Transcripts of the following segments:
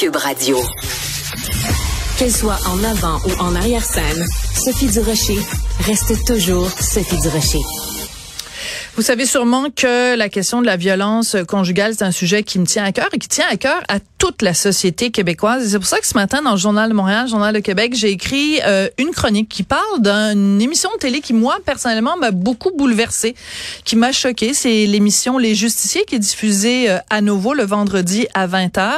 Cube Radio. Qu'elle soit en avant ou en arrière-scène, Sophie Durocher reste toujours Sophie Durocher. Vous savez sûrement que la question de la violence conjugale, c'est un sujet qui me tient à cœur et qui tient à cœur à toute la société québécoise. c'est pour ça que ce matin, dans le Journal de Montréal, Journal de Québec, j'ai écrit euh, une chronique qui parle d'une émission de télé qui, moi, personnellement, m'a beaucoup bouleversée, qui m'a choquée. C'est l'émission Les Justiciers qui est diffusée euh, à nouveau le vendredi à 20h.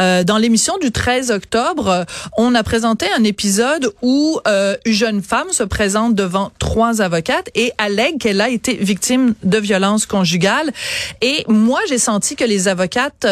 Euh, dans l'émission du 13 octobre, on a présenté un épisode où une jeune femme se présente devant trois avocates et allègue qu'elle a été victime de violence conjugale. Et moi, j'ai senti que les avocates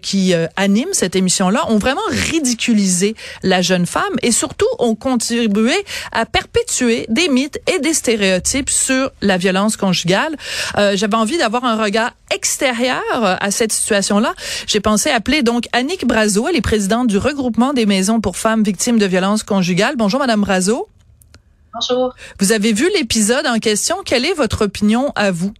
qui animent cette émission-là, ont vraiment ridiculisé la jeune femme et surtout ont contribué à perpétuer des mythes et des stéréotypes sur la violence conjugale. Euh, J'avais envie d'avoir un regard extérieur à cette situation-là. J'ai pensé appeler donc Annick Brazo, elle est présidente du regroupement des maisons pour femmes victimes de violences conjugales. Bonjour, Madame Brazo. Bonjour. Vous avez vu l'épisode en question. Quelle est votre opinion à vous?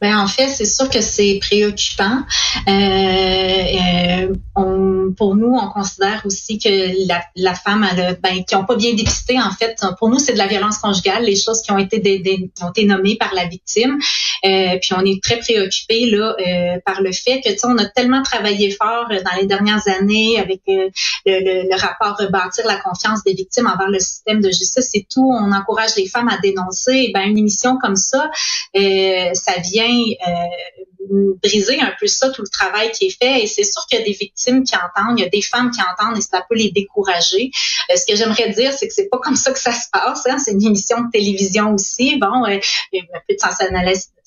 Ben en fait, c'est sûr que c'est préoccupant. Euh, euh, on, pour nous, on considère aussi que la, la femme, ben, qui n'ont pas bien dépisté, en fait, pour nous, c'est de la violence conjugale, les choses qui ont été, ont été nommées par la victime. Euh, puis on est très préoccupé là euh, par le fait que, tu sais, on a tellement travaillé fort euh, dans les dernières années avec euh, le, le, le, rapport rebâtir la confiance des victimes envers le système de justice et tout. On encourage les femmes à dénoncer. Ben une émission comme ça, ça vient euh, briser un peu ça, tout le travail qui est fait. Et c'est sûr qu'il y a des victimes qui entendent, il y a des femmes qui entendent et ça peut les décourager. Euh, ce que j'aimerais dire, c'est que c'est pas comme ça que ça se passe. Hein. C'est une émission de télévision aussi. Bon, euh, un peu de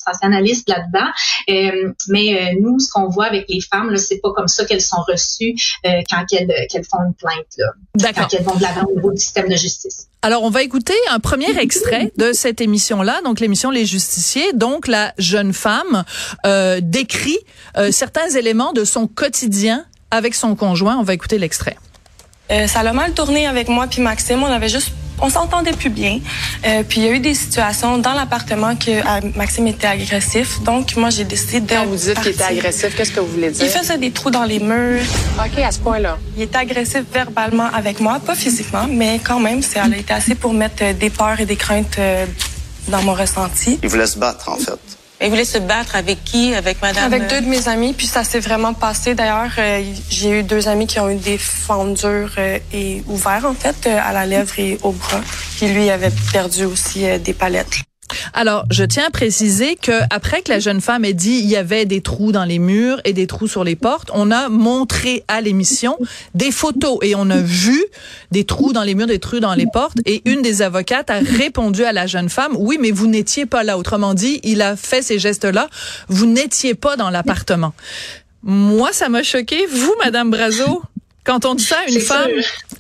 sensationnaliste là-dedans. Euh, mais euh, nous, ce qu'on voit avec les femmes, là, c'est pas comme ça qu'elles sont reçues euh, quand elles, qu'elles font une plainte, là, quand elles vont de l'avant au niveau du système de justice. Alors, on va écouter un premier extrait de cette émission-là, donc l'émission Les Justiciers. Donc, la jeune femme décrit certains éléments de son quotidien avec son conjoint. On va écouter l'extrait. ça a mal tourné avec moi puis Maxime. On avait juste on s'entendait plus bien. Euh, puis il y a eu des situations dans l'appartement que euh, Maxime était agressif. Donc moi j'ai décidé de. Quand vous dites qu'il était agressif, qu'est-ce que vous voulez dire? Il faisait des trous dans les murs. Ok, à ce point-là. Il était agressif verbalement avec moi, pas physiquement, mais quand même, ça a été assez pour mettre euh, des peurs et des craintes dans mon ressenti. Il voulait se battre en fait. Il voulait se battre avec qui? Avec madame? Avec deux de mes amis, puis ça s'est vraiment passé. D'ailleurs, euh, j'ai eu deux amis qui ont eu des fendures euh, et ouverts, en fait, euh, à la lèvre et au bras. Puis lui avait perdu aussi des palettes. Alors, je tiens à préciser que après que la jeune femme ait dit il y avait des trous dans les murs et des trous sur les portes, on a montré à l'émission des photos et on a vu des trous dans les murs, des trous dans les portes et une des avocates a répondu à la jeune femme "Oui, mais vous n'étiez pas là." Autrement dit, il a fait ces gestes-là, vous n'étiez pas dans l'appartement. Moi, ça m'a choqué. Vous, Madame Brazo, quand on dit ça à une femme,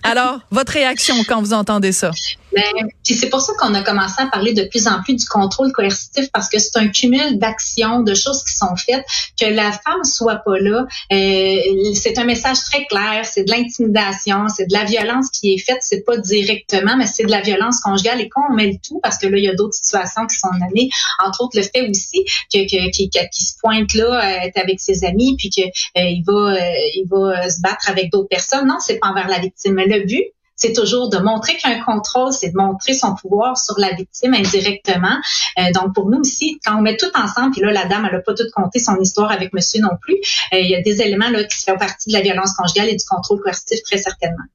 alors votre réaction quand vous entendez ça? Ben, puis c'est pour ça qu'on a commencé à parler de plus en plus du contrôle coercitif parce que c'est un cumul d'actions, de choses qui sont faites, que la femme soit pas là. Euh, c'est un message très clair, c'est de l'intimidation, c'est de la violence qui est faite, c'est pas directement, mais c'est de la violence conjugale. Et quand on met le tout, parce que là il y a d'autres situations qui sont nommées, entre autres le fait aussi que, que qui, se pointe là, être avec ses amis, puis que euh, va euh, il va se battre avec d'autres personnes. Non, c'est pas envers la victime. Mais le but, c'est toujours de montrer qu'un contrôle, c'est de montrer son pouvoir sur la victime indirectement. Euh, donc pour nous aussi, quand on met tout ensemble, puis là la dame, elle a pas tout compté son histoire avec monsieur non plus, euh, il y a des éléments là qui font partie de la violence conjugale et du contrôle coercitif très certainement.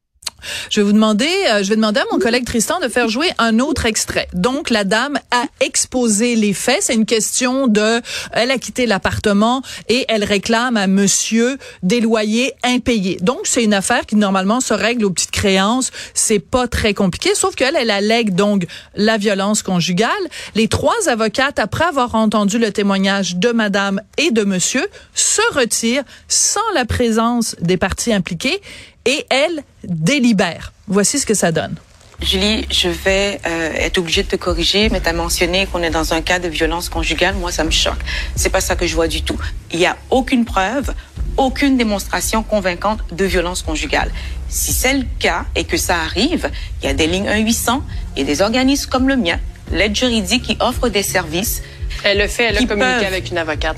Je vais vous demander, euh, je vais demander à mon collègue Tristan de faire jouer un autre extrait. Donc, la dame a exposé les faits. C'est une question de, elle a quitté l'appartement et elle réclame à monsieur des loyers impayés. Donc, c'est une affaire qui normalement se règle aux petites créances. C'est pas très compliqué, sauf qu'elle, elle allègue donc la violence conjugale. Les trois avocates, après avoir entendu le témoignage de madame et de monsieur, se retirent sans la présence des parties impliquées et elle délibère. Voici ce que ça donne. Julie, je vais euh, être obligée de te corriger, mais tu as mentionné qu'on est dans un cas de violence conjugale. Moi, ça me choque. C'est pas ça que je vois du tout. Il n'y a aucune preuve, aucune démonstration convaincante de violence conjugale. Si c'est le cas et que ça arrive, il y a des lignes 1-800, il y a des organismes comme le mien, l'aide juridique qui offre des services. Elle le fait, elle a communiqué avec une avocate.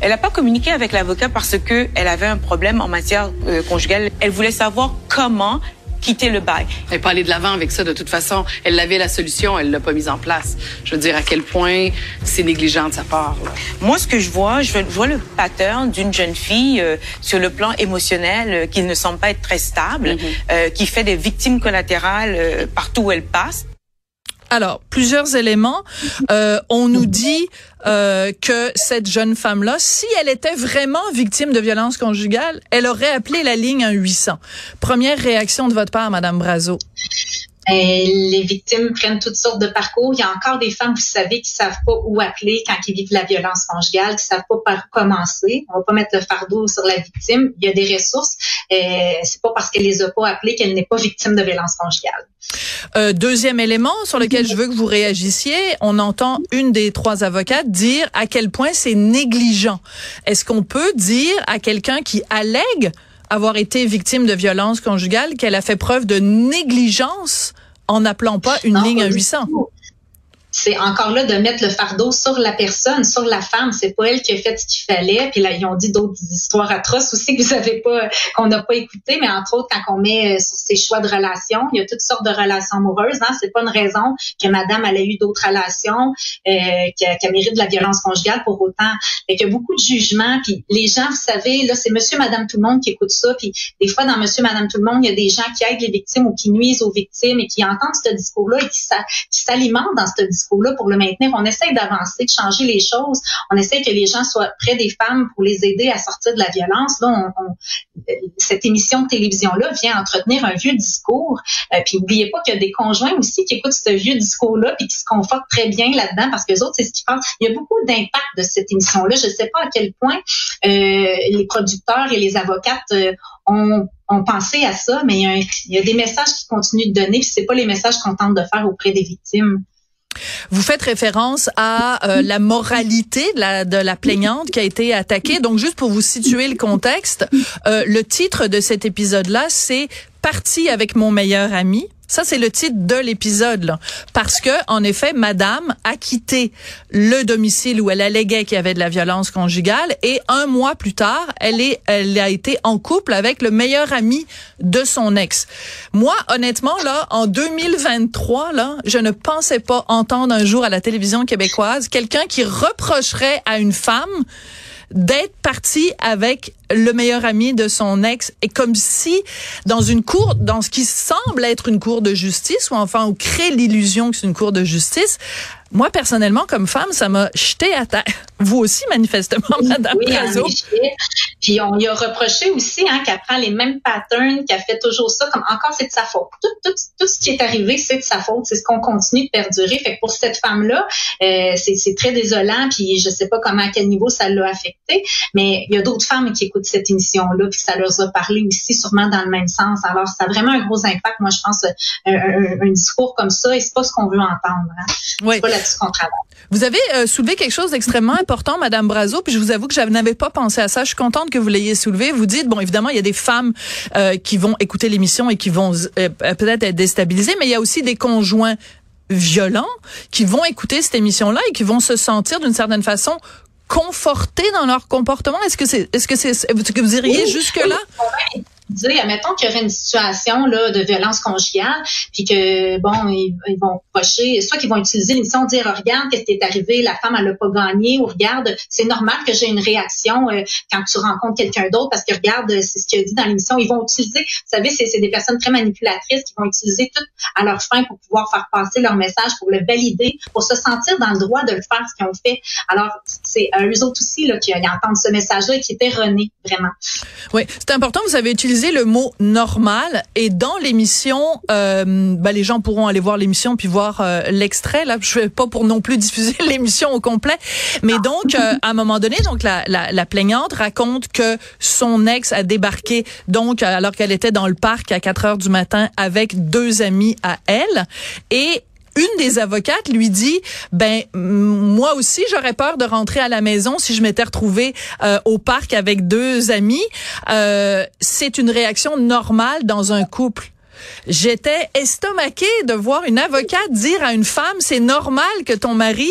Elle n'a pas communiqué avec l'avocat parce que elle avait un problème en matière euh, conjugale. Elle voulait savoir comment quitter le bail. Elle pas allée de l'avant avec ça de toute façon. Elle avait la solution, elle l'a pas mise en place. Je veux dire à quel point c'est négligent de sa part. Là. Moi, ce que je vois, je vois le pattern d'une jeune fille euh, sur le plan émotionnel euh, qui ne semble pas être très stable, Mhm. euh, qui fait des victimes collatérales euh, partout où elle passe. Alors, plusieurs éléments. Euh, on nous dit euh, que cette jeune femme-là, si elle était vraiment victime de violence conjugale, elle aurait appelé la ligne 1 800. Première réaction de votre part, Madame Brazo. Euh, les victimes prennent toutes sortes de parcours. Il y a encore des femmes, vous savez, qui savent pas où appeler quand ils vivent la violence conjugale, qui savent pas par commencer. On va pas mettre le fardeau sur la victime. Il y a des ressources. Euh, c'est pas parce qu'elle les a pas appelées qu'elle n'est pas victime de violence conjugale. Euh, deuxième élément sur lequel je veux que vous réagissiez, on entend une des trois avocates dire à quel point c'est négligent. Est-ce qu'on peut dire à quelqu'un qui allègue avoir été victime de violence conjugale qu'elle a fait preuve de négligence en n'appelant pas une Non, ligne à du 800? tout. C'est encore là de mettre le fardeau sur la personne, sur la femme. C'est pas elle qui a fait ce qu'il fallait. Puis là, ils ont dit d'autres histoires atroces aussi que vous avez pas, qu'on n'a pas écoutées. Mais entre autres, quand on met euh, sur ses choix de relations, il y a toutes sortes de relations amoureuses. Hein. C'est pas une raison que Madame elle a eu d'autres relations, euh, qu'elle qu'elle mérite de la violence conjugale pour autant. Fait qu'il y a beaucoup de jugements. Puis les gens, vous savez, là, c'est Monsieur, Madame, tout le monde qui écoute ça. Puis des fois, dans Monsieur, Madame, tout le monde, il y a des gens qui aident les victimes ou qui nuisent aux victimes et qui entendent ce discours-là et qui s'a- qui s'alimentent dans ce discours-là pour le maintenir. On essaie d'avancer, de changer les choses. On essaie que les gens soient près des femmes pour les aider à sortir de la violence. Là, on, on- euh, cette émission de télévision-là vient entretenir un vieux discours. Euh, puis n'oubliez pas qu'il y a des conjoints aussi qui écoutent ce vieux discours-là puis qui se confortent très bien là-dedans parce que les autres, c'est ce qu'ils pensent. Il y a beaucoup d'impact de cette émission-là. Je ne sais pas à quel point euh, les producteurs et les avocates euh, ont, ont pensé à ça, mais il y, a il y a des messages qui continuent de donner, puis c'est pas les messages qu'on tente de faire auprès des victimes. Vous faites référence à euh, la moralité de la, de la plaignante qui a été attaquée. Donc, juste pour vous situer le contexte, euh, le titre de cet épisode-là, c'est Parti avec mon meilleur ami. Ça, c'est le titre de l'épisode. Parce que, en effet, madame a quitté le domicile où elle alléguait qu'il y avait de la violence conjugale et un mois plus tard, elle est, elle a été en couple avec le meilleur ami de son ex. Moi, honnêtement, là, en 2023, là, je ne pensais pas entendre un jour à la télévision québécoise quelqu'un qui reprocherait à une femme d'être partie avec le meilleur ami de son ex. Et comme si dans une cour dans ce qui semble être une cour de justice ou enfin on crée l'illusion que c'est une cour de justice moi personnellement comme femme ça m'a jeté à terre vous aussi manifestement madame oui. Puis on lui a reproché aussi hein, qu'elle prend les mêmes patterns, qu'elle fait toujours ça, comme encore c'est de sa faute. Tout, tout, tout ce qui est arrivé, c'est de sa faute. C'est ce qu'on continue de perdurer. Fait que pour cette femme-là, euh, c'est c'est très désolant. Puis je sais pas comment à quel niveau ça l'a affecté, mais il y a d'autres femmes qui écoutent cette émission-là, puis ça leur a parlé aussi sûrement dans le même sens. Alors ça a vraiment un gros impact. Moi, je pense un, un- un discours comme ça, et c'est pas ce qu'on veut entendre. Hein. Oui. Qu'on travaille. Vous avez euh, soulevé quelque chose d'extrêmement important, Madame Brazo, puis je vous avoue que je n'avais pas pensé à ça. Je suis contente que vous l'ayez soulevé. Vous dites, bon, évidemment, il y a des femmes euh, qui vont écouter l'émission et qui vont euh, peut-être être déstabilisées, mais il y a aussi des conjoints violents qui vont écouter cette émission-là et qui vont se sentir d'une certaine façon confortés dans leur comportement. Est-ce que c'est, est-ce que c'est, est-ce que vous iriez Oui. jusque là? Dire, admettons qu'il y aurait une situation là de violence conjugale, puis que bon, ils, vont procher, soit qu'ils vont utiliser l'émission, dire regarde qu'est-ce qui est arrivé, la femme elle a pas gagné, ou regarde, c'est normal que j'ai une réaction euh, quand tu rencontres quelqu'un d'autre, parce que regarde, euh, c'est ce qu'il a dit dans l'émission, ils vont utiliser, vous savez, c'est des personnes très manipulatrices qui vont utiliser tout à leur fin pour pouvoir faire passer leur message, pour le valider, pour se sentir dans le droit de le faire ce qu'ils ont fait. Alors c'est à eux autres aussi là qui qui entendent ce message-là et qui est erroné vraiment. Oui, c'est important. Vous avez utilisé le mot normal. Et dans l'émission, euh, ben, les gens pourront aller voir l'émission puis voir euh, l'extrait. Là, je vais pas pour non plus diffuser l'émission au complet, mais donc euh, à un moment donné, donc la, la, la plaignante raconte que son ex a débarqué donc alors qu'elle était dans le parc à 4 heures du matin avec deux amis à elle. Et une des avocates lui dit ben moi aussi j'aurais peur de rentrer à la maison si je m'étais retrouvée euh, au parc avec deux amis Euh, c'est une réaction normale dans un couple j'étais estomaquée de voir une avocate dire à une femme, c'est normal que ton mari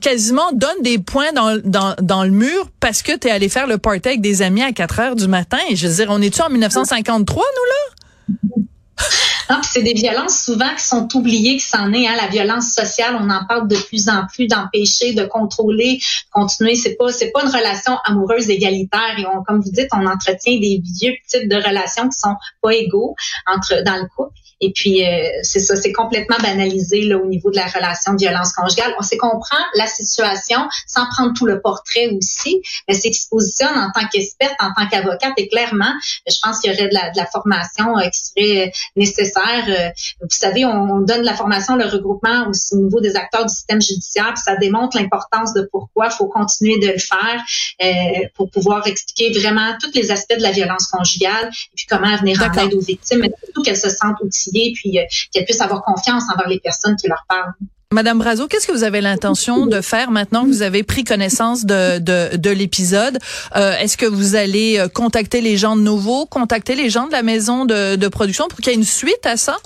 quasiment donne des points dans, le mur parce que tu es allé faire le party avec des amis à 4 heures du matin. Je veux dire, on est-tu en 1953, nous, là? Ah, c'est des violences souvent qui sont oubliées, qui s'en est. Hein, la violence sociale, on en parle de plus en plus, d'empêcher, de contrôler, continuer. C'est pas, c'est pas une relation amoureuse égalitaire. Et on, comme vous dites, on entretient des vieux types de relations qui sont pas égaux entre dans le couple. Et puis, euh, c'est ça, c'est complètement banalisé là, au niveau de la relation de violence conjugale. On sait comprend la situation sans prendre tout le portrait aussi, mais c'est qu'il se positionne en tant qu'experte, en tant qu'avocate. Et clairement, je pense qu'il y aurait de la, de la formation euh, qui serait nécessaire. Euh, vous savez, on, donne de la formation, le regroupement au, niveau des acteurs du système judiciaire, puis ça démontre l'importance de pourquoi il faut continuer de le faire pour pouvoir expliquer vraiment tous les aspects de la violence conjugale et puis comment venir en aide aux victimes, mais surtout qu'elles se sentent outillées puis euh, qu'elles puissent avoir confiance envers les personnes qui leur parlent. Madame Brazo, qu'est-ce que vous avez l'intention de faire maintenant que vous avez pris connaissance de, de, de l'épisode? Euh, est-ce que vous allez euh, contacter les gens de nouveau, contacter les gens de la maison de, production pour qu'il y ait une suite à ça?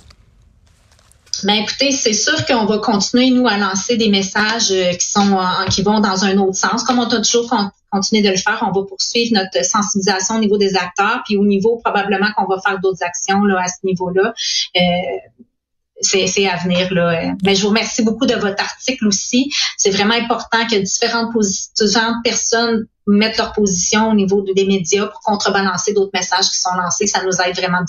Ben écoutez, c'est sûr qu'on va continuer nous à lancer des messages qui sont qui vont dans un autre sens. Comme on a toujours continué de le faire, on va poursuivre notre sensibilisation au niveau des acteurs, puis au niveau probablement qu'on va faire d'autres actions à ce niveau-là. Euh, c'est à venir là. Mais je vous remercie beaucoup de votre article aussi. C'est vraiment important que différentes, différentes personnes mettent leur position au niveau des médias pour contrebalancer d'autres messages qui sont lancés. Ça nous aide vraiment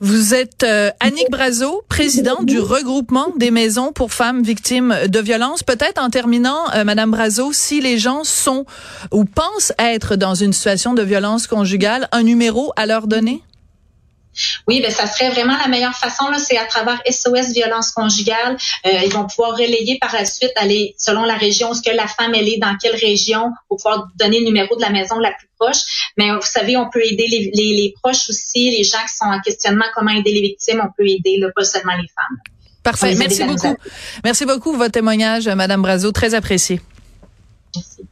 vous êtes euh, Annick Brazo, présidente du regroupement des maisons pour femmes victimes de violences. Peut-être en terminant, euh, Madame Brazo, si les gens sont ou pensent être dans une situation de violence conjugale, un numéro à leur donner? Oui, ben ça serait vraiment la meilleure façon là, c'est à travers SOS violence conjugale. Euh, ils vont pouvoir relayer par la suite, aller selon la région, ce que la femme elle est, dans quelle région, pour pouvoir donner le numéro de la maison la plus proche. Mais vous savez, on peut aider les, les, proches aussi, les gens qui sont en questionnement, comment aider les victimes, on peut aider, là, pas seulement les femmes. Parfait. Merci beaucoup. Merci beaucoup votre témoignage, Madame Brazo, très apprécié. Merci.